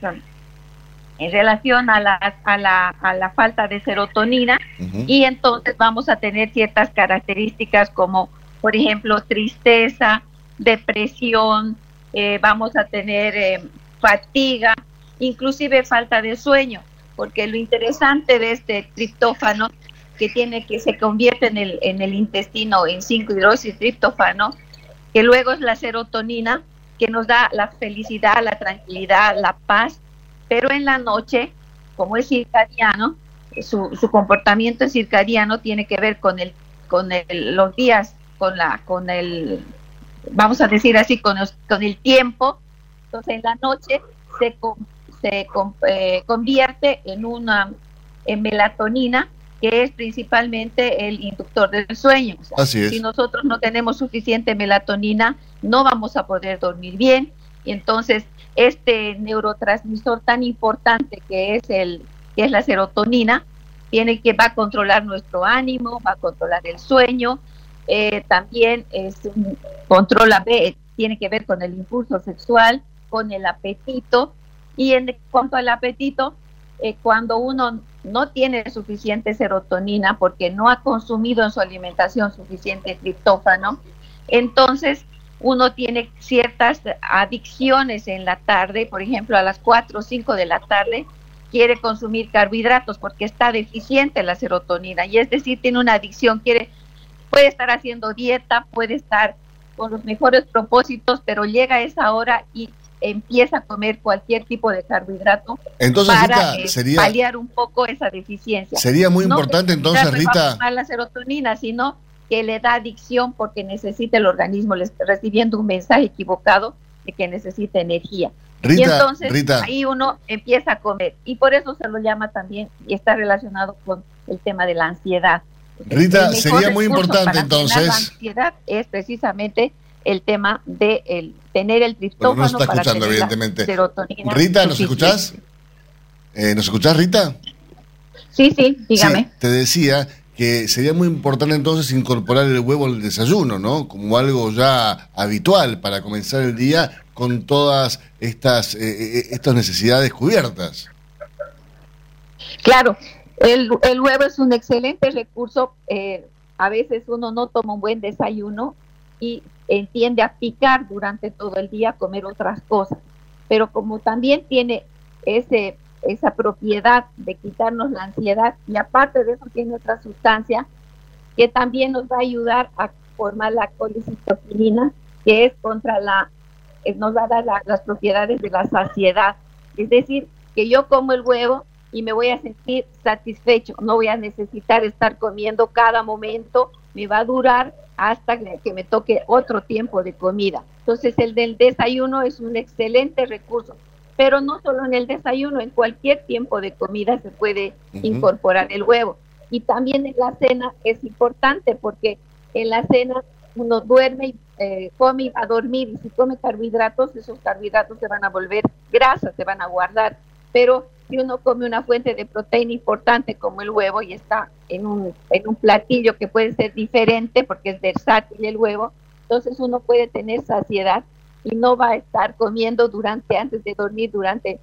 en relación a, las, a, la, a la falta de serotonina. Y entonces vamos a tener ciertas características como por ejemplo tristeza, depresión, eh, vamos a tener eh, fatiga, inclusive falta de sueño, porque lo interesante de este triptófano que tiene que se convierte en el, en el intestino en 5 triptófano que luego es la serotonina, que nos da la felicidad, la tranquilidad, la paz, pero en la noche, como es circadiano, su, su comportamiento circadiano tiene que ver con el con el, los días, con la con el vamos a decir así con, con el tiempo. Entonces en la noche se se eh, convierte en una en melatonina que es principalmente el inductor del sueño. Si nosotros no tenemos suficiente melatonina, no vamos a poder dormir bien. Y entonces, este neurotransmisor tan importante que es el que es la serotonina, tiene que va a controlar nuestro ánimo, va a controlar el sueño, eh, también es controla tiene que ver con el impulso sexual, con el apetito. Y en cuanto al apetito, eh, cuando uno no tiene suficiente serotonina porque no ha consumido en su alimentación suficiente triptófano, entonces uno tiene ciertas adicciones en la tarde, por ejemplo, a las 4 o 5 de la tarde quiere consumir carbohidratos porque está deficiente la serotonina y es decir, tiene una adicción, quiere puede estar haciendo dieta, puede estar con los mejores propósitos, pero llega a esa hora y empieza a comer cualquier tipo de carbohidrato entonces, para Rita, eh, sería, paliar un poco esa deficiencia. Sería muy importante entonces, Rita. No la serotonina, sino que le da adicción porque necesita el organismo recibiendo un mensaje equivocado de que necesita energía. Rita, y entonces Rita. ahí uno empieza a comer y por eso se lo llama también y está relacionado con el tema de la ansiedad. Rita, sería muy importante entonces. La ansiedad es precisamente el tema de el, tener el triptófano no está para escuchando, tener la evidentemente. serotonina Rita, ¿nos escuchás? Eh, ¿Nos escuchás, Rita? Sí, sí, dígame. Sí, te decía que sería muy importante entonces incorporar el huevo al desayuno, ¿no? Como algo ya habitual para comenzar el día con todas estas, eh, eh, estas necesidades cubiertas. Claro, el, el huevo es un excelente recurso. eh, a veces uno no toma un buen desayuno y eh, tiende a picar durante todo el día, comer otras cosas. Pero como también tiene ese, esa propiedad de quitarnos la ansiedad y aparte de eso tiene otra sustancia que también nos va a ayudar a formar la colicitoquinina, que es contra la, eh, nos va a dar la- las propiedades de la saciedad. Es decir, que yo como el huevo y me voy a sentir satisfecho, no voy a necesitar estar comiendo cada momento, me va a durar hasta que me toque otro tiempo de comida. Entonces el del desayuno es un excelente recurso, pero no solo en el desayuno, en cualquier tiempo de comida se puede incorporar el huevo. Y también en la cena es importante porque en la cena uno duerme y eh, come y va a dormir y si come carbohidratos, esos carbohidratos se van a volver grasas, se van a guardar. Pero si uno come una fuente de proteína importante como el huevo y está en un, en un platillo que puede ser diferente porque es versátil el huevo, entonces uno puede tener saciedad y no va a estar comiendo durante, antes de dormir, durante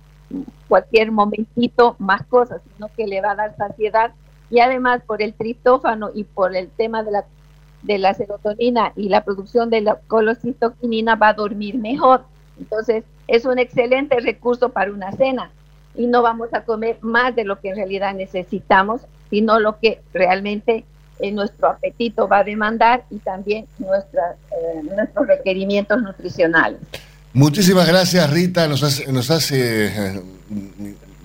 cualquier momentito más cosas, sino que le va a dar saciedad y además por el triptófano y por el tema de la de la serotonina y la producción de la colocistoquinina va a dormir mejor. Entonces, es un excelente recurso para una cena y no vamos a comer más de lo que en realidad necesitamos, sino lo que realmente eh, nuestro apetito va a demandar y también eh, nuestros requerimientos nutricionales. Muchísimas gracias, Rita. Nos has, nos eh,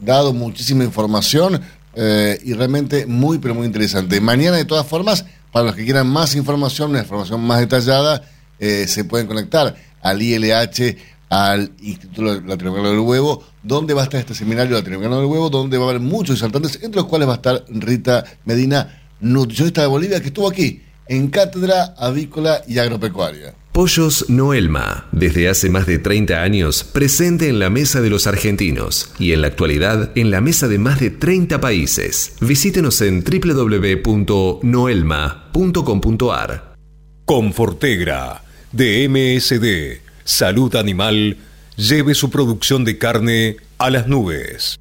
dado muchísima información y realmente muy, pero muy interesante. Mañana, de todas formas, para los que quieran más información, una información más detallada, se pueden conectar al ILH, al Instituto Latinoamericano del Huevo, donde va a estar este seminario latinoamericano del huevo, donde va a haber muchos disertantes, entre los cuales va a estar Rita Medina, nutricionista de Bolivia, que estuvo aquí en Cátedra Avícola y Agropecuaria. Pollos Noelma, desde hace más de 30 años presente en la mesa de los argentinos y en la actualidad en la mesa de más de 30 países. Visítenos en www.noelma.com.ar. Confortegra, de MSD, Salud Animal, lleve su producción de carne a las nubes.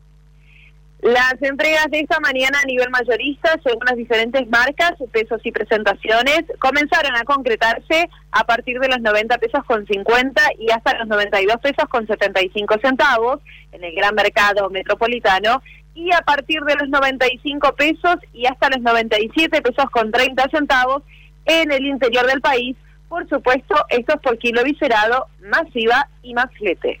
Las entregas de esta mañana a nivel mayorista, según las diferentes marcas, pesos y presentaciones, comenzaron a concretarse a partir de los 90 pesos con 50 y hasta los 92 pesos con 75 centavos en el gran mercado metropolitano y a partir de los 95 pesos y hasta los 97 pesos con 30 centavos en el interior del país. Por supuesto, esto es por kilo viscerado, masiva y más flete.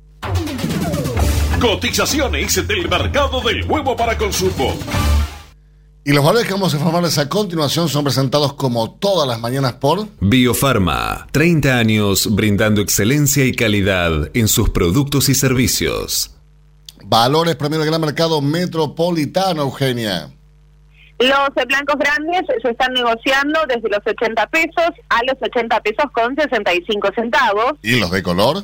Cotizaciones del mercado del huevo para consumo. Y los valores que vamos a informarles a continuación son presentados como todas las mañanas por Biofarma, 30 años brindando excelencia y calidad en sus productos y servicios. Valores promedio del gran mercado metropolitano, Eugenia. Los blancos grandes se están negociando desde los 80 pesos a los 80 pesos con 65 centavos. ¿Y los de color?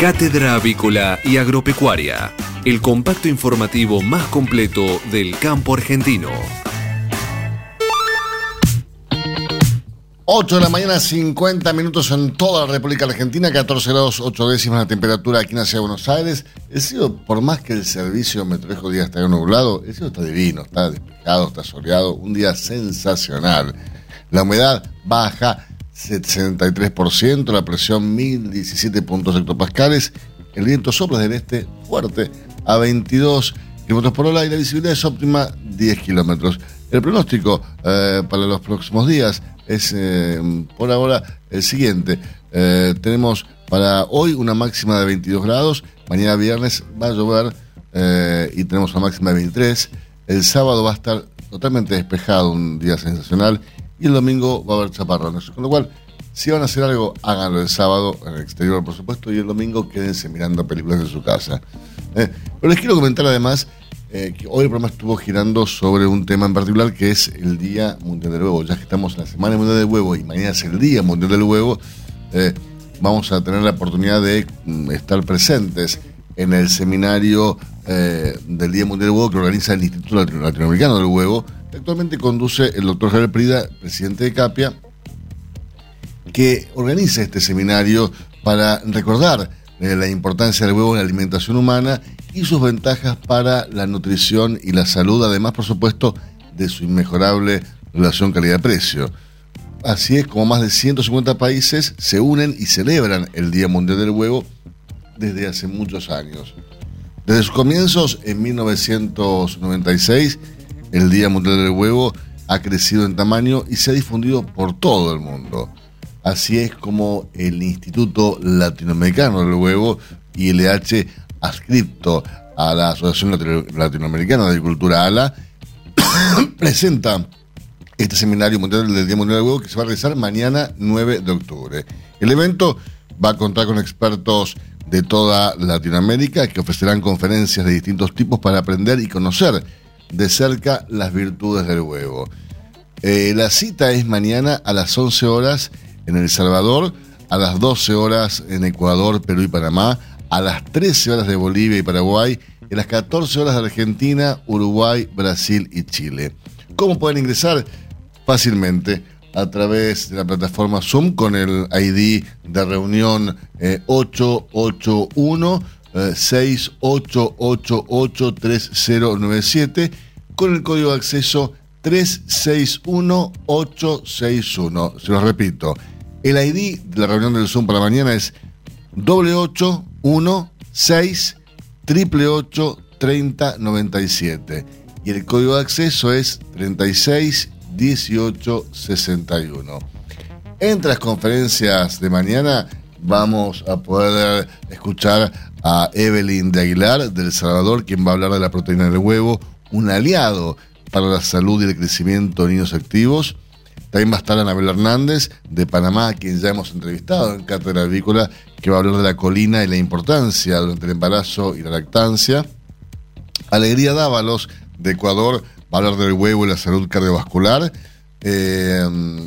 Cátedra Avícola y Agropecuaria, el compacto informativo más completo del campo argentino. 8 de la mañana, 50 minutos en toda la República Argentina, 14 grados 8 décimas la temperatura aquí en la ciudad de Buenos Aires. El cielo, por más que el servicio meteorológico día está nublado, el cielo está divino, está despejado, está soleado, un día sensacional. La humedad baja 63%, la presión 1017 puntos hectopascales, el viento sopla del este fuerte a 22 kilómetros por hora y la visibilidad es óptima 10 kilómetros. El pronóstico eh, para los próximos días es eh, por ahora el siguiente. Eh, tenemos para hoy una máxima de 22 grados, mañana viernes va a llover y tenemos una máxima de 23. El sábado va a estar totalmente despejado, un día sensacional y el domingo va a haber chaparrones. Con lo cual, si van a hacer algo, háganlo el sábado en el exterior, por supuesto, y el domingo quédense mirando películas en su casa. Eh, pero les quiero comentar además eh, que hoy el programa estuvo girando sobre un tema en particular que es el Día Mundial del Huevo. Ya que estamos en la Semana Mundial del Huevo y mañana es el Día Mundial del Huevo, eh, vamos a tener la oportunidad de mm, estar presentes en el seminario del Día Mundial del Huevo que organiza el Instituto Latinoamericano del Huevo actualmente conduce el doctor Javier Prida, presidente de CAPIA, que organiza este seminario para recordar eh, la importancia del huevo en la alimentación humana y sus ventajas para la nutrición y la salud, además, por supuesto, de su inmejorable relación calidad-precio. Así es como más de 150 países se unen y celebran el Día Mundial del Huevo desde hace muchos años. Desde sus comienzos en 1996, el Día Mundial del Huevo ha crecido en tamaño y se ha difundido por todo el mundo. Así es como el Instituto Latinoamericano del Huevo, ILH, adscripto a la Asociación Latinoamericana de Agricultura ALA, <coughs> presenta este seminario mundial del Día Mundial del Huevo que se va a realizar mañana 9 de octubre. El evento va a contar con expertos de toda Latinoamérica que ofrecerán conferencias de distintos tipos para aprender y conocer de cerca las virtudes del huevo. Eh, la cita es mañana a las 11 horas en El Salvador, a las 12 horas en Ecuador, Perú y Panamá, a las 13 horas de Bolivia y Paraguay, y a las 14 horas de Argentina, Uruguay, Brasil y Chile. ¿Cómo pueden ingresar? Fácilmente a través de la plataforma Zoom con el ID de reunión 881 eh, 68883097 con el código de acceso 361861. Se los repito, el ID de la reunión del Zoom para mañana es 8816 3097 y el código de acceso es 361861. Entre las conferencias de mañana vamos a poder escuchar a Evelyn de Aguilar, del Salvador, quien va a hablar de la proteína del huevo, un aliado para la salud y el crecimiento de niños activos. También va a estar Anabel Hernández, de Panamá, quien ya hemos entrevistado en Cátedra Avícola, que va a hablar de la colina y la importancia durante el embarazo y la lactancia. Alegría Dávalos, de Ecuador, va a hablar del huevo y la salud cardiovascular. Eh,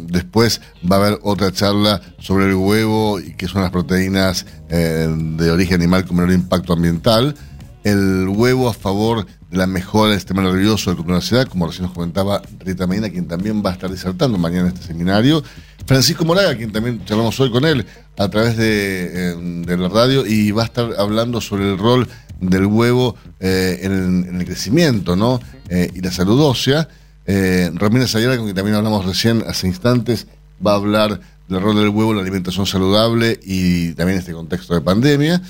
después va a haber otra charla sobre el huevo y qué son las proteínas eh, de origen animal con menor impacto ambiental. El huevo a favor de la mejora del sistema nervioso de la ciudad, como recién nos comentaba Rita Medina, quien también va a estar disertando mañana en este seminario. Francisco Moraga, quien también charlamos hoy con él a través de, eh, la radio y va a estar hablando sobre el rol del huevo en, el, crecimiento ¿no? y la salud ósea. Eh, Sayara, con quien también hablamos recién hace instantes, va a hablar del rol del huevo en la alimentación saludable y también este contexto de pandemia.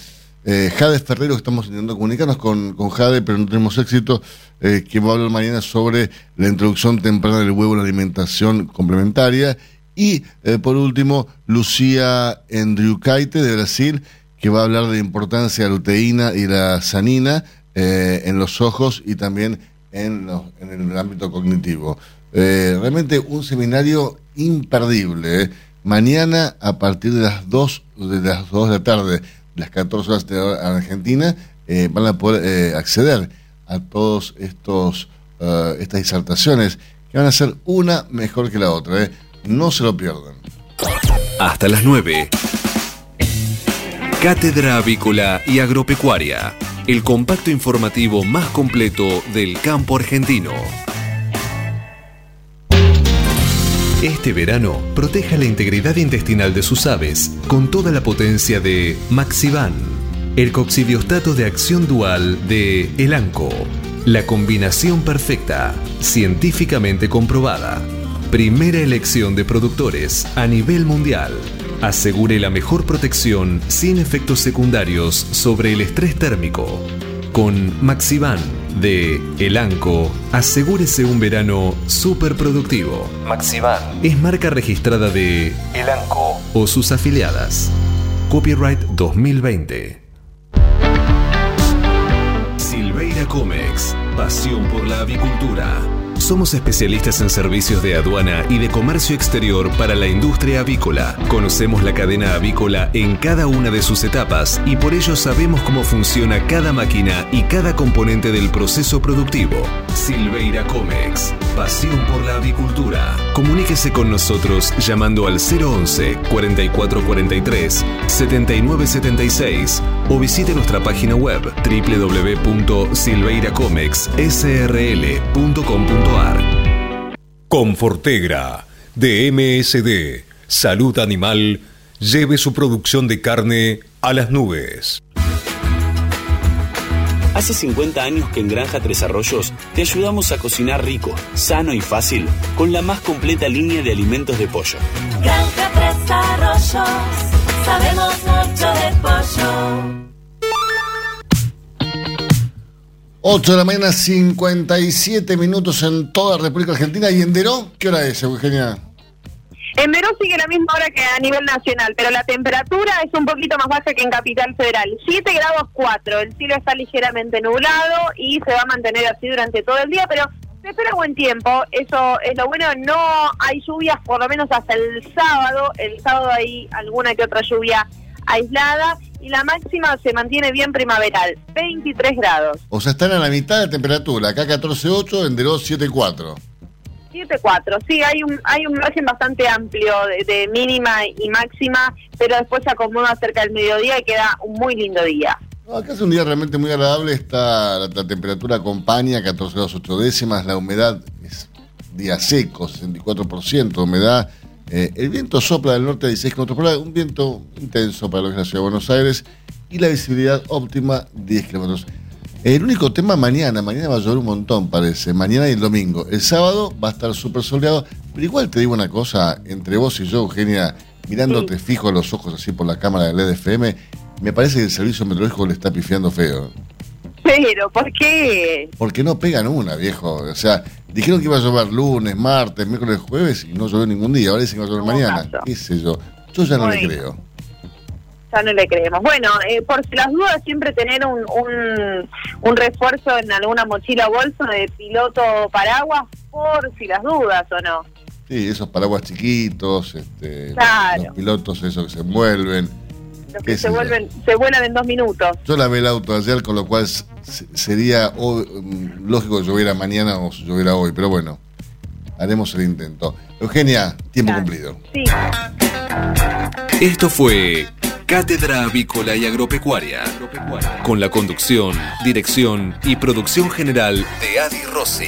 Eh, Jade Ferrero, que estamos intentando comunicarnos con, Jade, pero no tenemos éxito, eh, que va a hablar mañana sobre la introducción temprana del huevo en la alimentación complementaria. Y eh, por último, Lucía Endriucaite de Brasil, que va a hablar de la importancia de la luteína y la sanina en los ojos y también en, el ámbito cognitivo. Eh, realmente un seminario imperdible. ¿eh? Mañana a partir de las 2 de las 2 de la tarde, las 14 horas de Argentina, eh, van a poder acceder a todos estos eh, estas disertaciones que van a ser una mejor que la otra. No se lo pierdan. Hasta las 9. Cátedra Avícola y Agropecuaria. El compacto informativo más completo del campo argentino. Este verano, proteja la integridad intestinal de sus aves con toda la potencia de Maxivan, el coccidiostato de acción dual de Elanco. La combinación perfecta, científicamente comprobada. Primera elección de productores a nivel mundial. Asegure la mejor protección sin efectos secundarios sobre el estrés térmico. Con Maxivan de Elanco, asegúrese un verano súper productivo. Maxivan es marca registrada de Elanco o sus afiliadas. Copyright 2020. Silveira Comex, pasión por la avicultura. Somos especialistas en servicios de aduana y de comercio exterior para la industria avícola. Conocemos la cadena avícola en cada una de sus etapas y por ello sabemos cómo funciona cada máquina y cada componente del proceso productivo. Silveira Comex, pasión por la avicultura. Comuníquese con nosotros llamando al 011 4443 7976 o visite nuestra página web www.silveiracomexsrl.com.ar. Confortegra, de MSD, Salud Animal, lleve su producción de carne a las nubes. Hace 50 años que en Granja Tres Arroyos te ayudamos a cocinar rico, sano y fácil con la más completa línea de alimentos de pollo. Granja Tres Arroyos, sabemos mucho de pollo. 8 de la mañana, 57 minutos en toda la República Argentina. ¿Y en Deró? ¿Qué hora es, Eugenia? En Verón sigue la misma hora que a nivel nacional, pero la temperatura es un poquito más baja que en Capital Federal. 7 grados 4, el cielo está ligeramente nublado y se va a mantener así durante todo el día, pero se espera buen tiempo, eso es lo bueno, no hay lluvias por lo menos hasta el sábado, el sábado hay alguna que otra lluvia aislada y la máxima se mantiene bien primaveral, 23 grados. O sea, están a la mitad de temperatura. Acá 14.8, en Deró 7.4. 7-4, sí, hay un, hay un margen bastante amplio de, mínima y máxima, pero después se acomoda cerca del mediodía y queda un muy lindo día. Acá es un día realmente muy agradable. Está, la, temperatura acompaña 14 grados 8 décimas. La humedad es día seco, 64% de humedad. Eh, el viento sopla del norte a 16 km por hora, un viento intenso para lo que la ciudad de Buenos Aires. Y la visibilidad óptima, 10 kilómetros. El único tema mañana, mañana va a llover un montón, parece. Mañana y el domingo. El sábado va a estar súper soleado. Pero igual te digo una cosa, entre vos y yo, Eugenia, mirándote fijo a los ojos así por la cámara del EDFM, me parece que el servicio meteorológico le está pifiando feo. Pero, ¿por qué? Porque no pegan una, viejo. O sea, dijeron que iba a llover lunes, martes, miércoles, jueves y no llovió ningún día. Ahora dicen que va a llover mañana. ¿Qué sé yo? Yo ya no le creo. Ya no le creemos. Bueno, eh, por si las dudas, siempre tener un, un, un refuerzo en alguna mochila o bolso de piloto paraguas, por si las dudas o no. Sí, esos paraguas chiquitos, este, Claro. los pilotos esos que se envuelven. Los que se vuelven, se vuelan en dos minutos. Yo lavé el auto ayer, con lo cual sería mm, lógico que lloviera mañana o si lloviera hoy, pero bueno, haremos el intento. Eugenia, tiempo cumplido. Sí. Esto fue Cátedra Avícola y Agropecuaria, con la conducción, dirección y producción general de Adi Rossi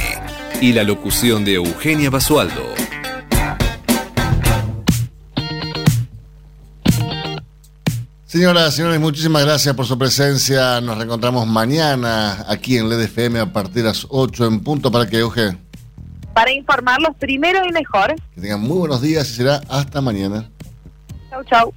y la locución de Eugenia Basualdo. Señoras, señores, muchísimas gracias por su presencia. Nos reencontramos mañana aquí en LED FM a partir de las 8 en punto para que Euge, Para informarlos primero y mejor. que tengan muy buenos días y será hasta mañana. Chau, chau.